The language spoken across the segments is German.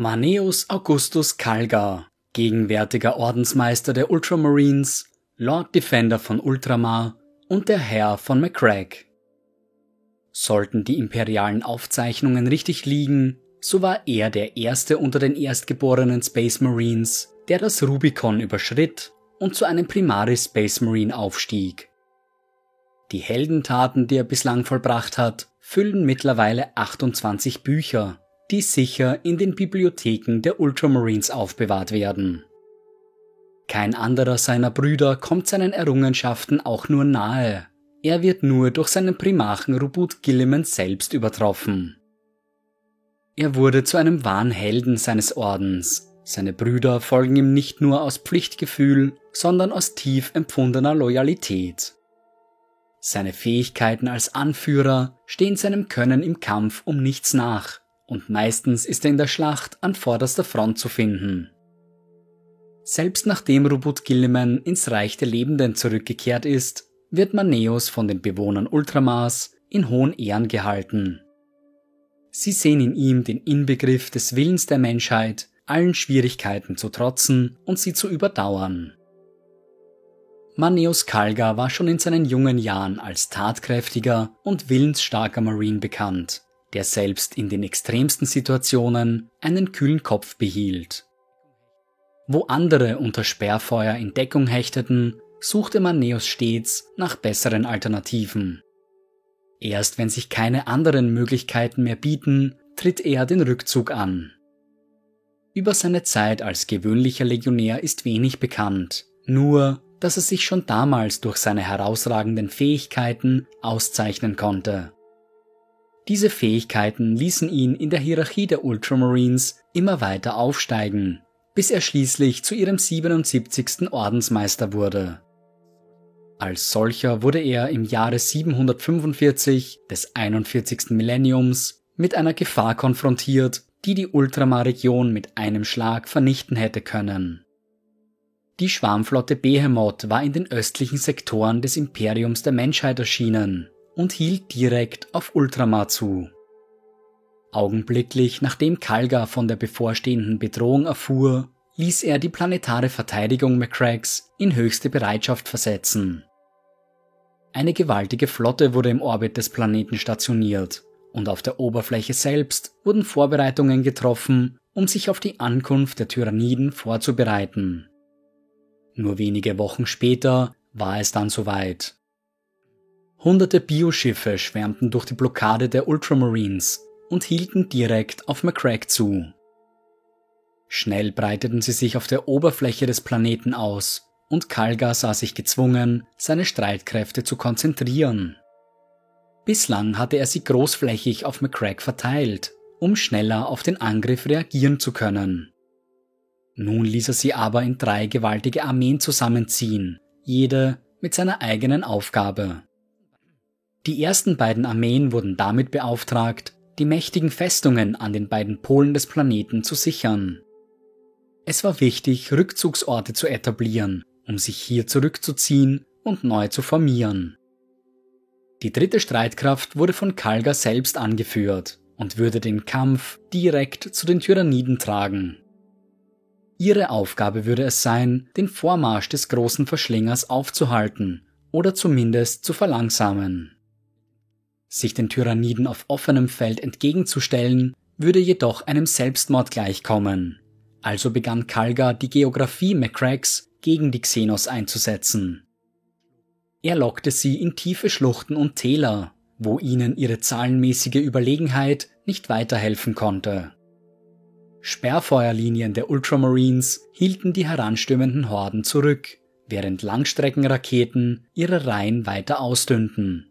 Maneus Augustus Kalgar, gegenwärtiger Ordensmeister der Ultramarines, Lord Defender von Ultramar und der Herr von McCrack. Sollten die imperialen Aufzeichnungen richtig liegen, so war er der erste unter den erstgeborenen Space Marines, der das Rubicon überschritt und zu einem Primaris Space Marine aufstieg. Die Heldentaten, die er bislang vollbracht hat, füllen mittlerweile 28 Bücher, die sicher in den Bibliotheken der Ultramarines aufbewahrt werden. Kein anderer seiner Brüder kommt seinen Errungenschaften auch nur nahe. Er wird nur durch seinen Primarchen Rubut Gilliman selbst übertroffen. Er wurde zu einem wahren Helden seines Ordens. Seine Brüder folgen ihm nicht nur aus Pflichtgefühl, sondern aus tief empfundener Loyalität. Seine Fähigkeiten als Anführer stehen seinem Können im Kampf um nichts nach und meistens ist er in der Schlacht an vorderster Front zu finden. Selbst nachdem Rubut Gilliman ins Reich der Lebenden zurückgekehrt ist, wird Maneus von den Bewohnern Ultramars in hohen Ehren gehalten. Sie sehen in ihm den Inbegriff des Willens der Menschheit, allen Schwierigkeiten zu trotzen und sie zu überdauern. Maneus Kalga war schon in seinen jungen Jahren als tatkräftiger und willensstarker Marine bekannt der selbst in den extremsten Situationen einen kühlen Kopf behielt. Wo andere unter Sperrfeuer in Deckung hechteten, suchte Maneus stets nach besseren Alternativen. Erst wenn sich keine anderen Möglichkeiten mehr bieten, tritt er den Rückzug an. Über seine Zeit als gewöhnlicher Legionär ist wenig bekannt, nur dass er sich schon damals durch seine herausragenden Fähigkeiten auszeichnen konnte. Diese Fähigkeiten ließen ihn in der Hierarchie der Ultramarines immer weiter aufsteigen, bis er schließlich zu ihrem 77. Ordensmeister wurde. Als solcher wurde er im Jahre 745 des 41. Millenniums mit einer Gefahr konfrontiert, die die Ultramar-Region mit einem Schlag vernichten hätte können. Die Schwarmflotte Behemoth war in den östlichen Sektoren des Imperiums der Menschheit erschienen und hielt direkt auf Ultramar zu. Augenblicklich nachdem Kalgar von der bevorstehenden Bedrohung erfuhr, ließ er die planetare Verteidigung McCracks in höchste Bereitschaft versetzen. Eine gewaltige Flotte wurde im Orbit des Planeten stationiert und auf der Oberfläche selbst wurden Vorbereitungen getroffen, um sich auf die Ankunft der Tyranniden vorzubereiten. Nur wenige Wochen später war es dann soweit. Hunderte Bioschiffe schwärmten durch die Blockade der Ultramarines und hielten direkt auf McCrack zu. Schnell breiteten sie sich auf der Oberfläche des Planeten aus und Kalga sah sich gezwungen, seine Streitkräfte zu konzentrieren. Bislang hatte er sie großflächig auf McCrack verteilt, um schneller auf den Angriff reagieren zu können. Nun ließ er sie aber in drei gewaltige Armeen zusammenziehen, jede mit seiner eigenen Aufgabe. Die ersten beiden Armeen wurden damit beauftragt, die mächtigen Festungen an den beiden Polen des Planeten zu sichern. Es war wichtig, Rückzugsorte zu etablieren, um sich hier zurückzuziehen und neu zu formieren. Die dritte Streitkraft wurde von Kalga selbst angeführt und würde den Kampf direkt zu den Tyranniden tragen. Ihre Aufgabe würde es sein, den Vormarsch des großen Verschlingers aufzuhalten oder zumindest zu verlangsamen. Sich den Tyranniden auf offenem Feld entgegenzustellen, würde jedoch einem Selbstmord gleichkommen. Also begann Kalga die Geographie McCracks gegen die Xenos einzusetzen. Er lockte sie in tiefe Schluchten und Täler, wo ihnen ihre zahlenmäßige Überlegenheit nicht weiterhelfen konnte. Sperrfeuerlinien der Ultramarines hielten die heranstürmenden Horden zurück, während Langstreckenraketen ihre Reihen weiter ausdünnten.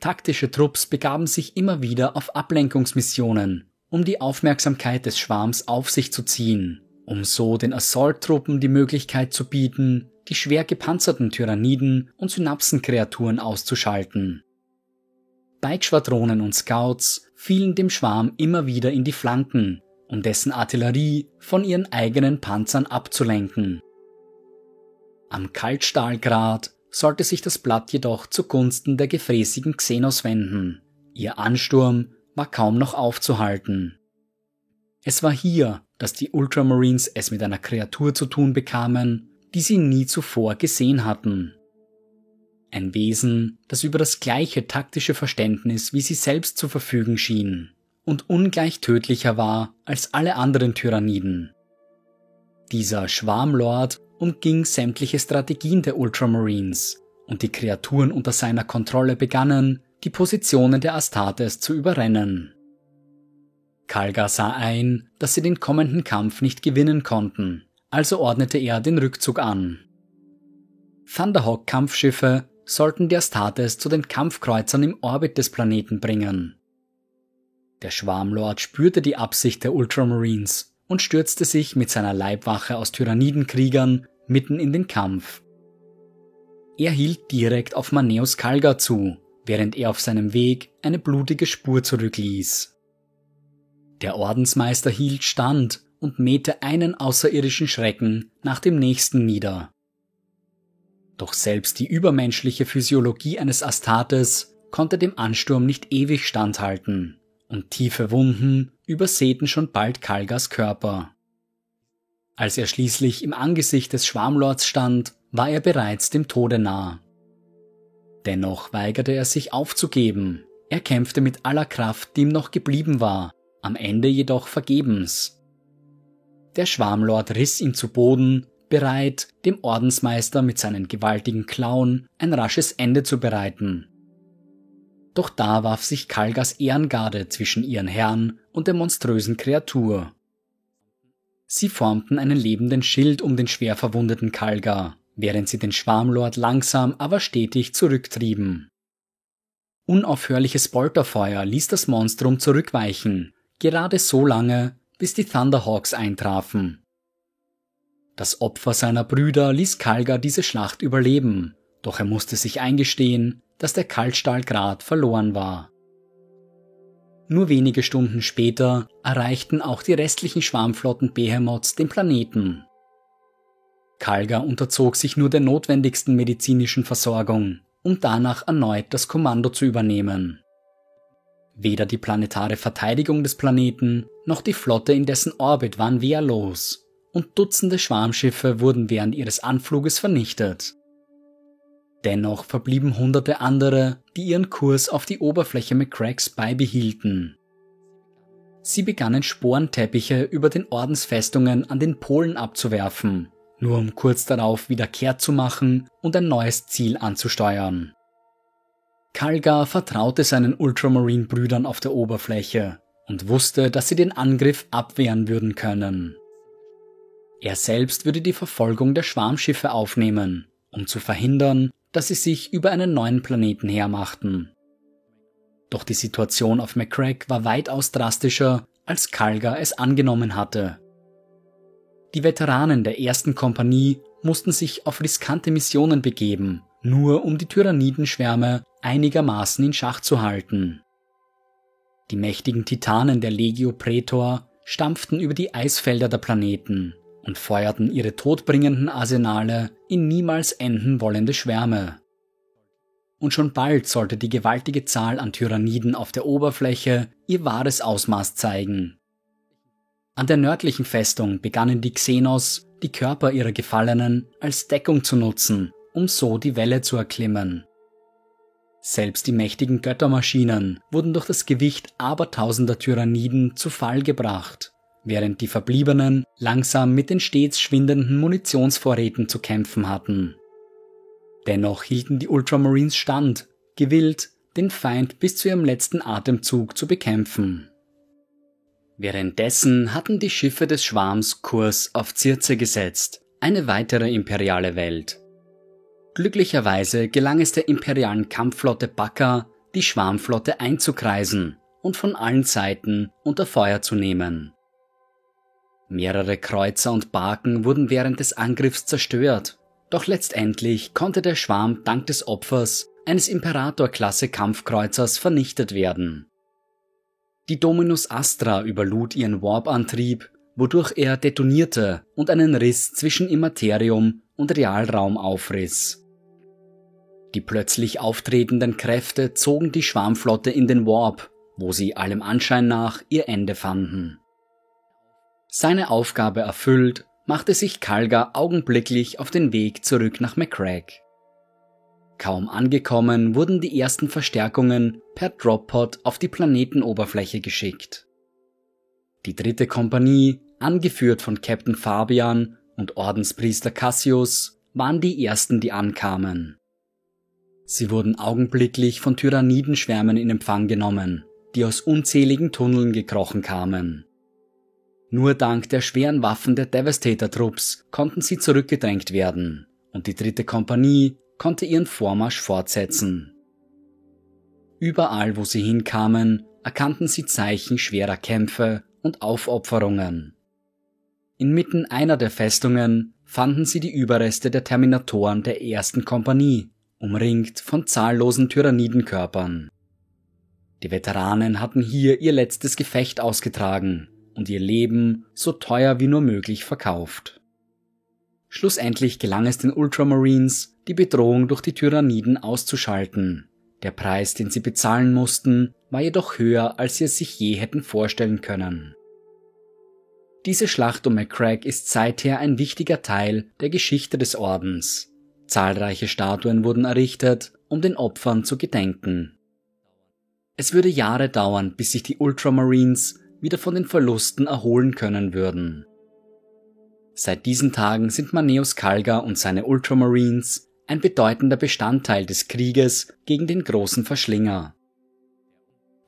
Taktische Trupps begaben sich immer wieder auf Ablenkungsmissionen, um die Aufmerksamkeit des Schwarms auf sich zu ziehen, um so den Assault-Truppen die Möglichkeit zu bieten, die schwer gepanzerten Tyranniden und Synapsenkreaturen auszuschalten. Bike-Schwadronen und Scouts fielen dem Schwarm immer wieder in die Flanken, um dessen Artillerie von ihren eigenen Panzern abzulenken. Am Kaltstahlgrat sollte sich das Blatt jedoch zugunsten der gefräßigen Xenos wenden. Ihr Ansturm war kaum noch aufzuhalten. Es war hier, dass die Ultramarines es mit einer Kreatur zu tun bekamen, die sie nie zuvor gesehen hatten. Ein Wesen, das über das gleiche taktische Verständnis wie sie selbst zu verfügen schien und ungleich tödlicher war als alle anderen Tyranniden. Dieser Schwarmlord umging sämtliche Strategien der Ultramarines und die Kreaturen unter seiner Kontrolle begannen, die Positionen der Astartes zu überrennen. Kalga sah ein, dass sie den kommenden Kampf nicht gewinnen konnten, also ordnete er den Rückzug an. Thunderhawk-Kampfschiffe sollten die Astartes zu den Kampfkreuzern im Orbit des Planeten bringen. Der Schwarmlord spürte die Absicht der Ultramarines und stürzte sich mit seiner Leibwache aus Tyrannidenkriegern mitten in den Kampf. Er hielt direkt auf Maneus Kalga zu, während er auf seinem Weg eine blutige Spur zurückließ. Der Ordensmeister hielt stand und mähte einen außerirdischen Schrecken nach dem nächsten nieder. Doch selbst die übermenschliche Physiologie eines Astartes konnte dem Ansturm nicht ewig standhalten, und tiefe Wunden übersäten schon bald Kalgas Körper. Als er schließlich im Angesicht des Schwarmlords stand, war er bereits dem Tode nah. Dennoch weigerte er sich aufzugeben. Er kämpfte mit aller Kraft, die ihm noch geblieben war, am Ende jedoch vergebens. Der Schwarmlord riss ihn zu Boden, bereit, dem Ordensmeister mit seinen gewaltigen Klauen ein rasches Ende zu bereiten. Doch da warf sich Kalgas Ehrengarde zwischen ihren Herrn und der monströsen Kreatur. Sie formten einen lebenden Schild um den schwer verwundeten Kalgar, während sie den Schwarmlord langsam aber stetig zurücktrieben. Unaufhörliches Bolterfeuer ließ das Monstrum zurückweichen, gerade so lange, bis die Thunderhawks eintrafen. Das Opfer seiner Brüder ließ Kalgar diese Schlacht überleben, doch er musste sich eingestehen, dass der Kaltstahlgrat verloren war. Nur wenige Stunden später erreichten auch die restlichen Schwarmflotten Behemoths den Planeten. Kalga unterzog sich nur der notwendigsten medizinischen Versorgung, um danach erneut das Kommando zu übernehmen. Weder die planetare Verteidigung des Planeten noch die Flotte in dessen Orbit waren wehrlos, und Dutzende Schwarmschiffe wurden während ihres Anfluges vernichtet. Dennoch verblieben hunderte andere, die ihren Kurs auf die Oberfläche McCracks beibehielten. Sie begannen Sporenteppiche über den Ordensfestungen an den Polen abzuwerfen nur um kurz darauf wieder kehrt zu machen und ein neues Ziel anzusteuern. Kalgar vertraute seinen Ultramarine-Brüdern auf der Oberfläche und wusste, dass sie den Angriff abwehren würden können. Er selbst würde die Verfolgung der Schwarmschiffe aufnehmen, um zu verhindern, dass sie sich über einen neuen Planeten hermachten. Doch die Situation auf McCrack war weitaus drastischer, als Kalgar es angenommen hatte. Die Veteranen der ersten Kompanie mussten sich auf riskante Missionen begeben, nur um die Tyrannidenschwärme einigermaßen in Schach zu halten. Die mächtigen Titanen der Legio Praetor stampften über die Eisfelder der Planeten und feuerten ihre todbringenden Arsenale in niemals enden wollende Schwärme. Und schon bald sollte die gewaltige Zahl an Tyranniden auf der Oberfläche ihr wahres Ausmaß zeigen. An der nördlichen Festung begannen die Xenos, die Körper ihrer Gefallenen als Deckung zu nutzen, um so die Welle zu erklimmen. Selbst die mächtigen Göttermaschinen wurden durch das Gewicht abertausender Tyranniden zu Fall gebracht, während die Verbliebenen langsam mit den stets schwindenden Munitionsvorräten zu kämpfen hatten. Dennoch hielten die Ultramarines stand, gewillt, den Feind bis zu ihrem letzten Atemzug zu bekämpfen. Währenddessen hatten die Schiffe des Schwarms Kurs auf Circe gesetzt, eine weitere imperiale Welt. Glücklicherweise gelang es der imperialen Kampfflotte Baka, die Schwarmflotte einzukreisen und von allen Seiten unter Feuer zu nehmen. Mehrere Kreuzer und Barken wurden während des Angriffs zerstört, doch letztendlich konnte der Schwarm dank des Opfers eines Imperator-Klasse Kampfkreuzers vernichtet werden. Die Dominus Astra überlud ihren Warp-Antrieb, wodurch er detonierte und einen Riss zwischen Immaterium und Realraum aufriss. Die plötzlich auftretenden Kräfte zogen die Schwarmflotte in den Warp, wo sie allem Anschein nach ihr Ende fanden. Seine Aufgabe erfüllt, machte sich Kalga augenblicklich auf den Weg zurück nach McCrack. Kaum angekommen wurden die ersten Verstärkungen per Droppod auf die Planetenoberfläche geschickt. Die dritte Kompanie, angeführt von Captain Fabian und Ordenspriester Cassius, waren die ersten, die ankamen. Sie wurden augenblicklich von Tyrannidenschwärmen in Empfang genommen, die aus unzähligen Tunneln gekrochen kamen. Nur dank der schweren Waffen der Devastator-Trupps konnten sie zurückgedrängt werden und die dritte Kompanie konnte ihren Vormarsch fortsetzen. Überall, wo sie hinkamen, erkannten sie Zeichen schwerer Kämpfe und Aufopferungen. Inmitten einer der Festungen fanden sie die Überreste der Terminatoren der ersten Kompanie, umringt von zahllosen Tyrannidenkörpern. Die Veteranen hatten hier ihr letztes Gefecht ausgetragen und ihr Leben so teuer wie nur möglich verkauft. Schlussendlich gelang es den Ultramarines, die Bedrohung durch die Tyranniden auszuschalten. Der Preis, den sie bezahlen mussten, war jedoch höher, als sie es sich je hätten vorstellen können. Diese Schlacht um McCrack ist seither ein wichtiger Teil der Geschichte des Ordens. Zahlreiche Statuen wurden errichtet, um den Opfern zu gedenken. Es würde Jahre dauern, bis sich die Ultramarines wieder von den Verlusten erholen können würden. Seit diesen Tagen sind Maneus Kalga und seine Ultramarines ein bedeutender Bestandteil des Krieges gegen den großen Verschlinger.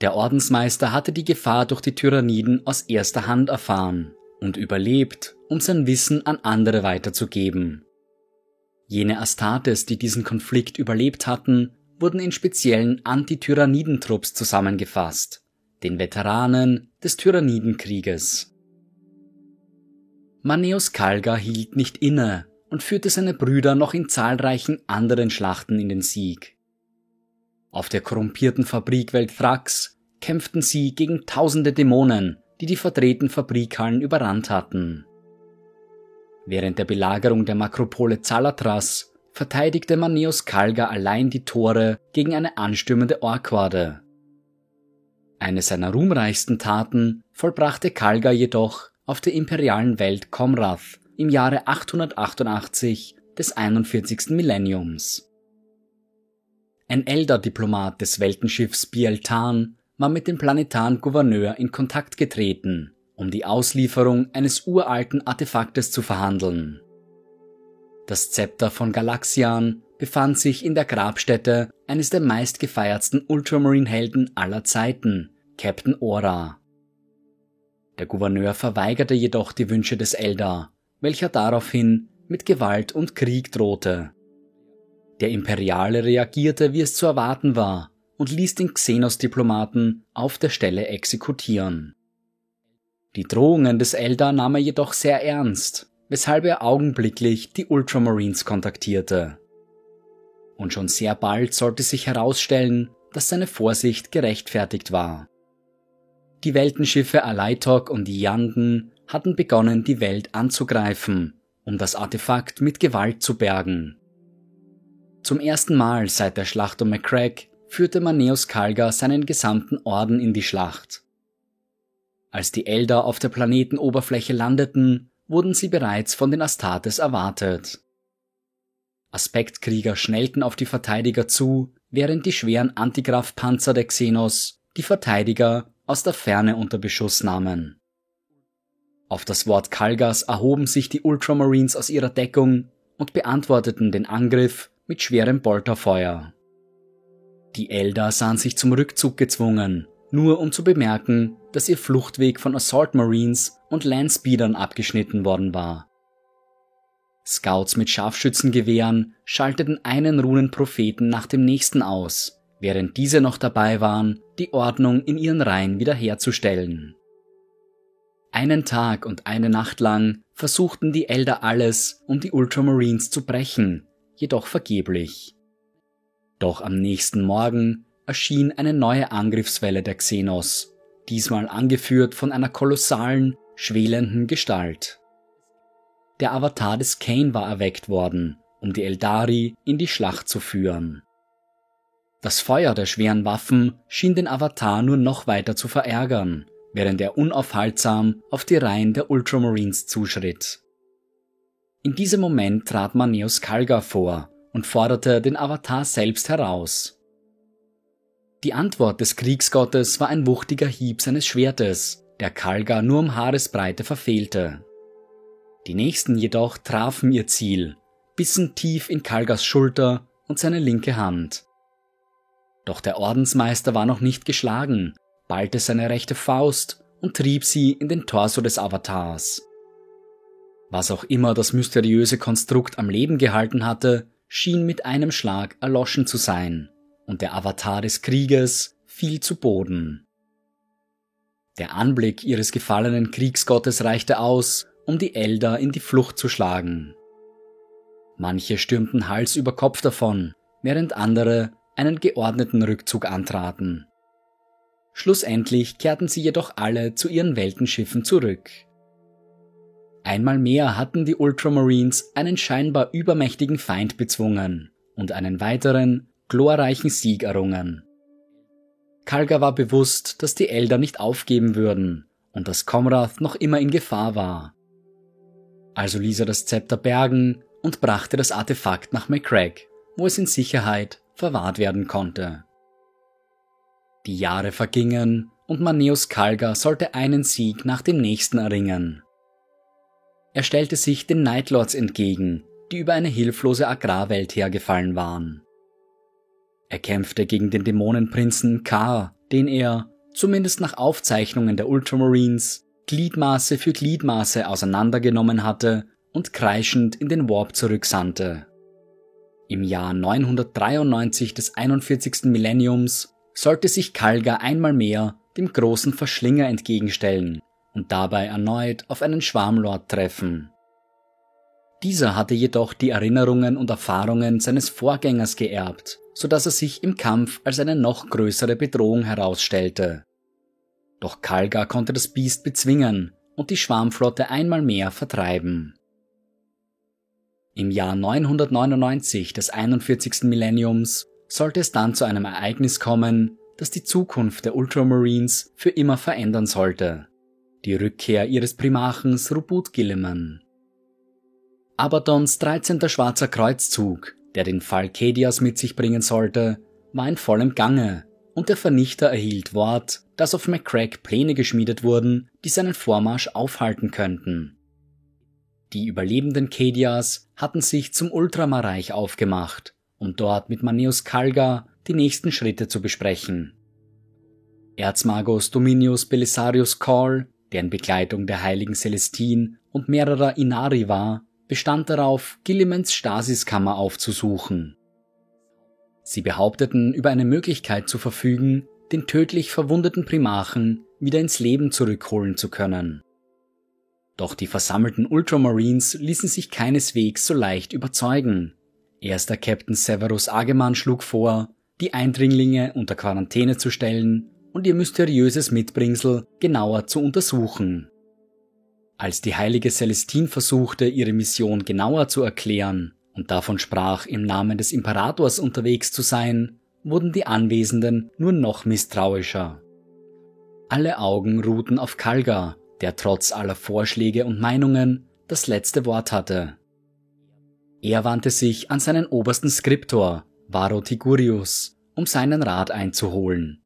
Der Ordensmeister hatte die Gefahr durch die Tyranniden aus erster Hand erfahren und überlebt, um sein Wissen an andere weiterzugeben. Jene Astartes, die diesen Konflikt überlebt hatten, wurden in speziellen Anti-Tyrannidentrupps zusammengefasst, den Veteranen des Tyrannidenkrieges. Maneus Kalga hielt nicht inne und führte seine Brüder noch in zahlreichen anderen Schlachten in den Sieg. Auf der korrumpierten Fabrikwelt Thrax kämpften sie gegen tausende Dämonen, die die verdrehten Fabrikhallen überrannt hatten. Während der Belagerung der Makropole Zalatras verteidigte Maneus Kalga allein die Tore gegen eine anstürmende Orkwade. Eine seiner ruhmreichsten Taten vollbrachte Kalga jedoch auf der imperialen Welt Komrath im Jahre 888 des 41. Millenniums. Ein Elder-Diplomat des Weltenschiffs Bieltan war mit dem planetaren Gouverneur in Kontakt getreten, um die Auslieferung eines uralten Artefaktes zu verhandeln. Das Zepter von Galaxian befand sich in der Grabstätte eines der meistgefeiertsten Ultramarine-Helden aller Zeiten, Captain Ora. Der Gouverneur verweigerte jedoch die Wünsche des Eldar, welcher daraufhin mit Gewalt und Krieg drohte. Der Imperiale reagierte, wie es zu erwarten war, und ließ den Xenos-Diplomaten auf der Stelle exekutieren. Die Drohungen des Eldar nahm er jedoch sehr ernst, weshalb er augenblicklich die Ultramarines kontaktierte und schon sehr bald sollte sich herausstellen, dass seine Vorsicht gerechtfertigt war. Die Weltenschiffe Aleitok und Yanden hatten begonnen, die Welt anzugreifen, um das Artefakt mit Gewalt zu bergen. Zum ersten Mal seit der Schlacht um McCrack führte Maneus Kalga seinen gesamten Orden in die Schlacht. Als die Elder auf der Planetenoberfläche landeten, wurden sie bereits von den Astartes erwartet. Aspektkrieger schnellten auf die Verteidiger zu, während die schweren Antigraf-Panzer der Xenos die Verteidiger aus der Ferne unter Beschuss nahmen. Auf das Wort Kalgas erhoben sich die Ultramarines aus ihrer Deckung und beantworteten den Angriff mit schwerem Bolterfeuer. Die Eldar sahen sich zum Rückzug gezwungen, nur um zu bemerken, dass ihr Fluchtweg von Assault Marines und Landspeedern abgeschnitten worden war. Scouts mit Scharfschützengewehren schalteten einen Runenpropheten nach dem nächsten aus, während diese noch dabei waren, die Ordnung in ihren Reihen wiederherzustellen. Einen Tag und eine Nacht lang versuchten die Elder alles, um die Ultramarines zu brechen, jedoch vergeblich. Doch am nächsten Morgen erschien eine neue Angriffswelle der Xenos, diesmal angeführt von einer kolossalen, schwelenden Gestalt. Der Avatar des Kane war erweckt worden, um die Eldari in die Schlacht zu führen. Das Feuer der schweren Waffen schien den Avatar nur noch weiter zu verärgern, während er unaufhaltsam auf die Reihen der Ultramarines zuschritt. In diesem Moment trat Maneus Kalga vor und forderte den Avatar selbst heraus. Die Antwort des Kriegsgottes war ein wuchtiger Hieb seines Schwertes, der Kalga nur um Haaresbreite verfehlte. Die nächsten jedoch trafen ihr Ziel, bissen tief in Kalgas Schulter und seine linke Hand. Doch der Ordensmeister war noch nicht geschlagen, ballte seine rechte Faust und trieb sie in den Torso des Avatars. Was auch immer das mysteriöse Konstrukt am Leben gehalten hatte, schien mit einem Schlag erloschen zu sein, und der Avatar des Krieges fiel zu Boden. Der Anblick ihres gefallenen Kriegsgottes reichte aus, um die Elder in die Flucht zu schlagen. Manche stürmten Hals über Kopf davon, während andere einen geordneten Rückzug antraten. Schlussendlich kehrten sie jedoch alle zu ihren Weltenschiffen zurück. Einmal mehr hatten die Ultramarines einen scheinbar übermächtigen Feind bezwungen und einen weiteren, glorreichen Sieg errungen. Kalga war bewusst, dass die Elder nicht aufgeben würden und dass Komrath noch immer in Gefahr war. Also ließ er das Zepter bergen und brachte das Artefakt nach McCrack, wo es in Sicherheit verwahrt werden konnte. Die Jahre vergingen und Maneus Kalga sollte einen Sieg nach dem nächsten erringen. Er stellte sich den Nightlords entgegen, die über eine hilflose Agrarwelt hergefallen waren. Er kämpfte gegen den Dämonenprinzen K, den er, zumindest nach Aufzeichnungen der Ultramarines, Gliedmaße für Gliedmaße auseinandergenommen hatte und kreischend in den Warp zurücksandte. Im Jahr 993 des 41. Millenniums sollte sich Kalga einmal mehr dem großen Verschlinger entgegenstellen und dabei erneut auf einen Schwarmlord treffen. Dieser hatte jedoch die Erinnerungen und Erfahrungen seines Vorgängers geerbt, so dass er sich im Kampf als eine noch größere Bedrohung herausstellte. Doch Kalga konnte das Biest bezwingen und die Schwarmflotte einmal mehr vertreiben. Im Jahr 999 des 41. Millenniums sollte es dann zu einem Ereignis kommen, das die Zukunft der Ultramarines für immer verändern sollte. Die Rückkehr ihres Primarchens Rubut Gilliman. Abadons 13. Schwarzer Kreuzzug, der den Fall Kedias mit sich bringen sollte, war in vollem Gange und der Vernichter erhielt Wort, dass auf McCrack Pläne geschmiedet wurden, die seinen Vormarsch aufhalten könnten. Die überlebenden Kedias hatten sich zum Ultramarreich aufgemacht um dort mit Manius Kalga die nächsten Schritte zu besprechen. Erzmagos Dominius Belisarius Call, der in Begleitung der heiligen Celestine und mehrerer Inari war, bestand darauf, Gillimens Stasiskammer aufzusuchen. Sie behaupteten, über eine Möglichkeit zu verfügen, den tödlich verwundeten Primarchen wieder ins Leben zurückholen zu können. Doch die versammelten Ultramarines ließen sich keineswegs so leicht überzeugen Erster Captain Severus Ageman schlug vor, die Eindringlinge unter Quarantäne zu stellen und ihr mysteriöses Mitbringsel genauer zu untersuchen. Als die heilige Celestine versuchte, ihre Mission genauer zu erklären und davon sprach, im Namen des Imperators unterwegs zu sein, wurden die Anwesenden nur noch misstrauischer. Alle Augen ruhten auf Kalga, der trotz aller Vorschläge und Meinungen das letzte Wort hatte. Er wandte sich an seinen obersten Skriptor, Varo Tigurius, um seinen Rat einzuholen.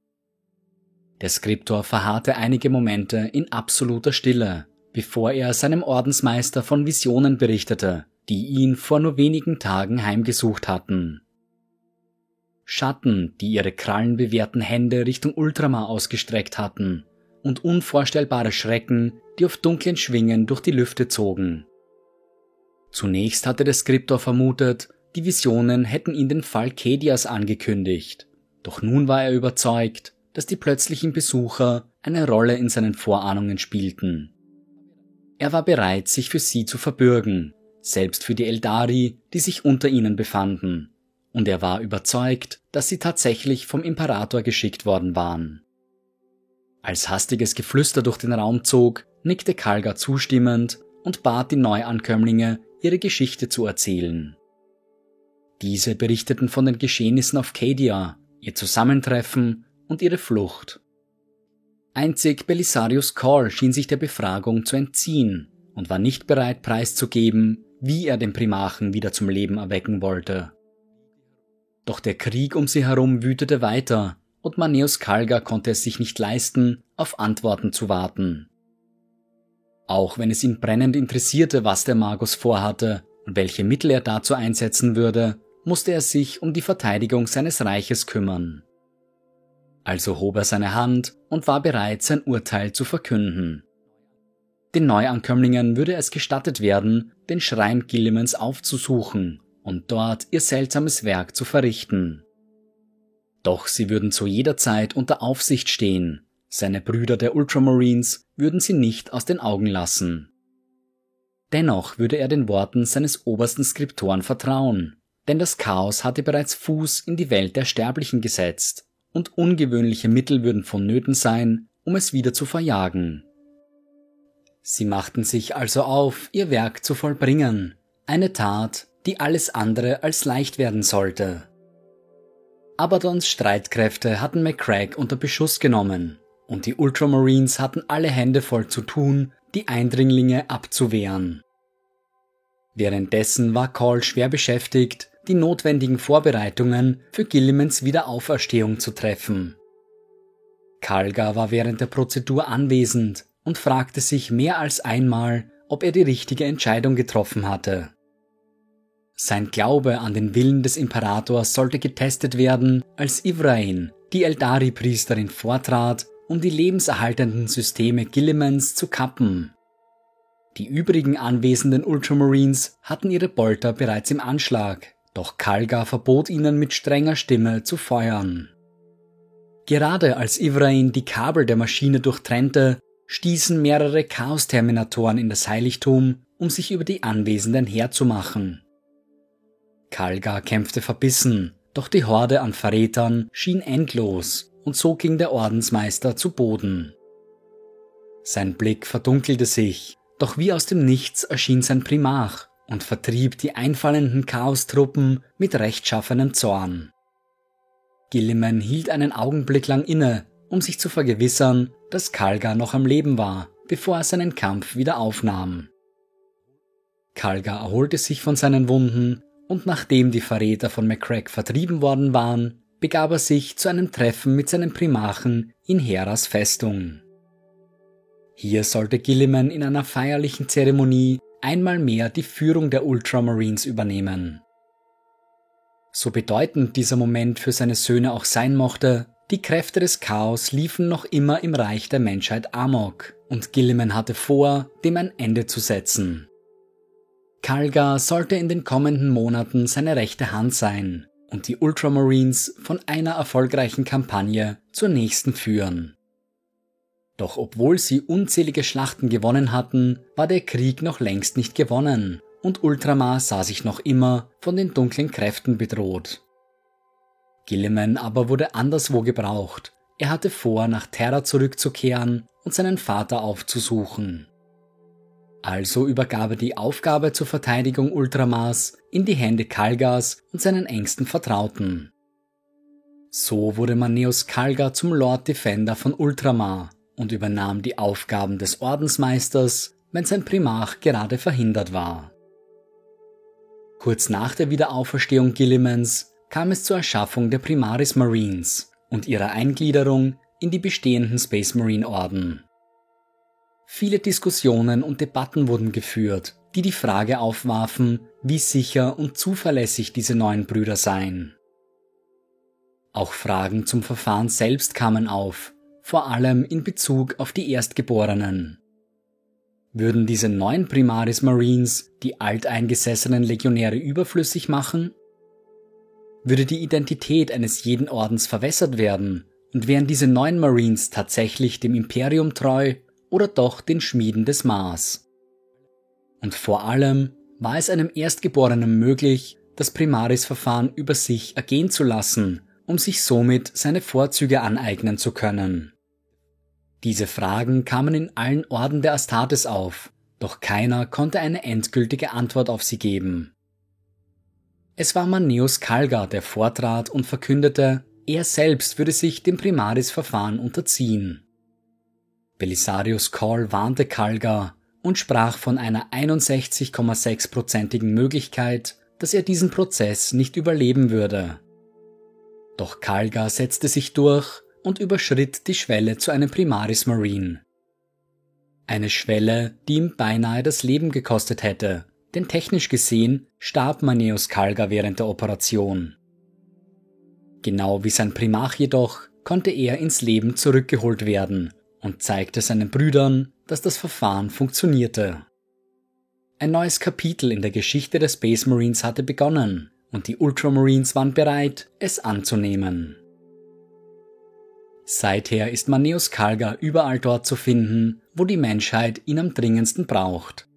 Der Skriptor verharrte einige Momente in absoluter Stille, bevor er seinem Ordensmeister von Visionen berichtete, die ihn vor nur wenigen Tagen heimgesucht hatten. Schatten, die ihre krallenbewehrten Hände Richtung Ultramar ausgestreckt hatten, und unvorstellbare Schrecken, die auf dunklen Schwingen durch die Lüfte zogen. Zunächst hatte der Skriptor vermutet, die Visionen hätten ihn den Fall Kedias angekündigt. Doch nun war er überzeugt, dass die plötzlichen Besucher eine Rolle in seinen Vorahnungen spielten. Er war bereit, sich für sie zu verbürgen, selbst für die Eldari, die sich unter ihnen befanden, und er war überzeugt, dass sie tatsächlich vom Imperator geschickt worden waren. Als hastiges Geflüster durch den Raum zog, nickte Kalga zustimmend und bat die Neuankömmlinge, ihre Geschichte zu erzählen. Diese berichteten von den Geschehnissen auf Cadia, ihr Zusammentreffen und ihre Flucht. Einzig Belisarius Call schien sich der Befragung zu entziehen und war nicht bereit preiszugeben, wie er den Primarchen wieder zum Leben erwecken wollte. Doch der Krieg um sie herum wütete weiter und Maneus Kalga konnte es sich nicht leisten, auf Antworten zu warten. Auch wenn es ihn brennend interessierte, was der Magus vorhatte und welche Mittel er dazu einsetzen würde, musste er sich um die Verteidigung seines Reiches kümmern. Also hob er seine Hand und war bereit, sein Urteil zu verkünden. Den Neuankömmlingen würde es gestattet werden, den Schrein Gillimens aufzusuchen und dort ihr seltsames Werk zu verrichten. Doch sie würden zu jeder Zeit unter Aufsicht stehen, seine Brüder der Ultramarines würden sie nicht aus den Augen lassen. Dennoch würde er den Worten seines obersten Skriptoren vertrauen, denn das Chaos hatte bereits Fuß in die Welt der Sterblichen gesetzt und ungewöhnliche Mittel würden vonnöten sein, um es wieder zu verjagen. Sie machten sich also auf, ihr Werk zu vollbringen, eine Tat, die alles andere als leicht werden sollte. Abadons Streitkräfte hatten McCrack unter Beschuss genommen, und die Ultramarines hatten alle Hände voll zu tun, die Eindringlinge abzuwehren. Währenddessen war Call schwer beschäftigt, die notwendigen Vorbereitungen für Gillimans Wiederauferstehung zu treffen. Kalga war während der Prozedur anwesend und fragte sich mehr als einmal, ob er die richtige Entscheidung getroffen hatte. Sein Glaube an den Willen des Imperators sollte getestet werden, als Ivrain, die Eldari-Priesterin, vortrat, um die lebenserhaltenden Systeme Gillimans zu kappen. Die übrigen anwesenden Ultramarines hatten ihre Bolter bereits im Anschlag, doch Kalga verbot ihnen mit strenger Stimme zu feuern. Gerade als Ivrain die Kabel der Maschine durchtrennte, stießen mehrere Chaos-Terminatoren in das Heiligtum, um sich über die Anwesenden herzumachen. Kalga kämpfte verbissen, doch die Horde an Verrätern schien endlos und so ging der Ordensmeister zu Boden. Sein Blick verdunkelte sich, doch wie aus dem Nichts erschien sein Primarch und vertrieb die einfallenden Chaostruppen mit rechtschaffenem Zorn. Gilliman hielt einen Augenblick lang inne, um sich zu vergewissern, dass Kalga noch am Leben war, bevor er seinen Kampf wieder aufnahm. Kalga erholte sich von seinen Wunden und nachdem die Verräter von McCrack vertrieben worden waren, begab er sich zu einem Treffen mit seinem Primarchen in Heras Festung. Hier sollte Gilliman in einer feierlichen Zeremonie einmal mehr die Führung der Ultramarines übernehmen. So bedeutend dieser Moment für seine Söhne auch sein mochte, die Kräfte des Chaos liefen noch immer im Reich der Menschheit Amok und Gilliman hatte vor, dem ein Ende zu setzen. Kalga sollte in den kommenden Monaten seine rechte Hand sein und die Ultramarines von einer erfolgreichen Kampagne zur nächsten führen. Doch obwohl sie unzählige Schlachten gewonnen hatten, war der Krieg noch längst nicht gewonnen und Ultramar sah sich noch immer von den dunklen Kräften bedroht. Gilliman aber wurde anderswo gebraucht. Er hatte vor, nach Terra zurückzukehren und seinen Vater aufzusuchen. Also übergab er die Aufgabe zur Verteidigung Ultramars in die Hände Kalgas und seinen engsten Vertrauten. So wurde Maneus Kalga zum Lord Defender von Ultramar und übernahm die Aufgaben des Ordensmeisters, wenn sein Primarch gerade verhindert war. Kurz nach der Wiederauferstehung Gillimans kam es zur Erschaffung der Primaris Marines und ihrer Eingliederung in die bestehenden Space Marine Orden. Viele Diskussionen und Debatten wurden geführt, die die Frage aufwarfen, wie sicher und zuverlässig diese neuen Brüder seien. Auch Fragen zum Verfahren selbst kamen auf, vor allem in Bezug auf die Erstgeborenen. Würden diese neuen Primaris Marines die alteingesessenen Legionäre überflüssig machen? Würde die Identität eines jeden Ordens verwässert werden und wären diese neuen Marines tatsächlich dem Imperium treu oder doch den Schmieden des Mars? Und vor allem war es einem Erstgeborenen möglich, das Primaris-Verfahren über sich ergehen zu lassen um sich somit seine Vorzüge aneignen zu können. Diese Fragen kamen in allen Orden der Astartes auf, doch keiner konnte eine endgültige Antwort auf sie geben. Es war Maneus Kalga, der vortrat und verkündete, er selbst würde sich dem Primaris-Verfahren unterziehen. Belisarius Call warnte Kalgar und sprach von einer 61,6-prozentigen Möglichkeit, dass er diesen Prozess nicht überleben würde. Doch Kalgar setzte sich durch und überschritt die Schwelle zu einem Primaris Marine. Eine Schwelle, die ihm beinahe das Leben gekostet hätte, denn technisch gesehen starb Maneus Kalgar während der Operation. Genau wie sein Primarch jedoch konnte er ins Leben zurückgeholt werden und zeigte seinen Brüdern, dass das Verfahren funktionierte. Ein neues Kapitel in der Geschichte der Space Marines hatte begonnen und die Ultramarines waren bereit, es anzunehmen. Seither ist Maneus Kalga überall dort zu finden, wo die Menschheit ihn am dringendsten braucht.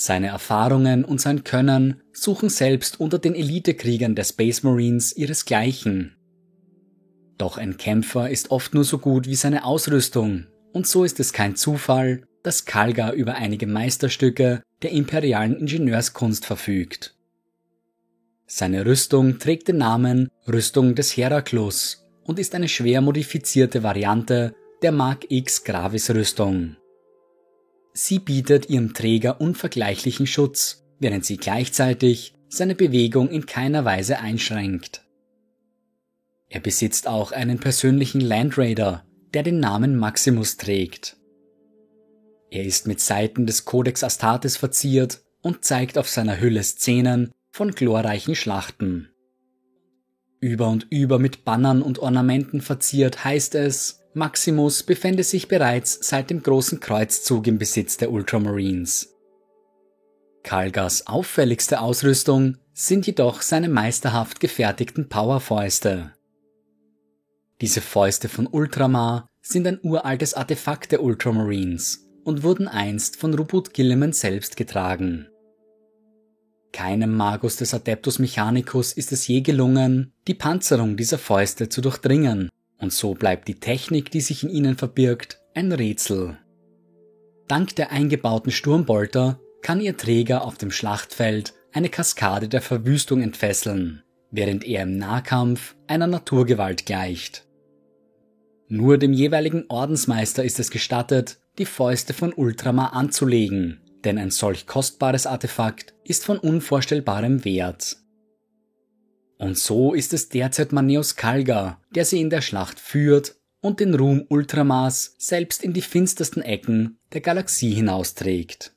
Seine Erfahrungen und sein Können suchen selbst unter den Elitekriegern der Space Marines ihresgleichen. Doch ein Kämpfer ist oft nur so gut wie seine Ausrüstung, und so ist es kein Zufall, dass Kalga über einige Meisterstücke der imperialen Ingenieurskunst verfügt. Seine Rüstung trägt den Namen Rüstung des Heraklus und ist eine schwer modifizierte Variante der Mark X Gravis Rüstung. Sie bietet ihrem Träger unvergleichlichen Schutz, während sie gleichzeitig seine Bewegung in keiner Weise einschränkt. Er besitzt auch einen persönlichen Landraider, der den Namen Maximus trägt. Er ist mit Seiten des Codex Astartes verziert und zeigt auf seiner Hülle Szenen von glorreichen Schlachten. Über und über mit Bannern und Ornamenten verziert heißt es, Maximus befände sich bereits seit dem großen Kreuzzug im Besitz der Ultramarines. Kalgas auffälligste Ausrüstung sind jedoch seine meisterhaft gefertigten Powerfäuste. Diese Fäuste von Ultramar sind ein uraltes Artefakt der Ultramarines und wurden einst von Ruput Gilliman selbst getragen. Keinem Magus des Adeptus Mechanicus ist es je gelungen, die Panzerung dieser Fäuste zu durchdringen, und so bleibt die Technik, die sich in ihnen verbirgt, ein Rätsel. Dank der eingebauten Sturmbolter kann ihr Träger auf dem Schlachtfeld eine Kaskade der Verwüstung entfesseln, während er im Nahkampf einer Naturgewalt gleicht. Nur dem jeweiligen Ordensmeister ist es gestattet, die Fäuste von Ultramar anzulegen, denn ein solch kostbares Artefakt ist von unvorstellbarem Wert. Und so ist es derzeit Maneus Kalga, der sie in der Schlacht führt und den Ruhm Ultramars selbst in die finstersten Ecken der Galaxie hinausträgt.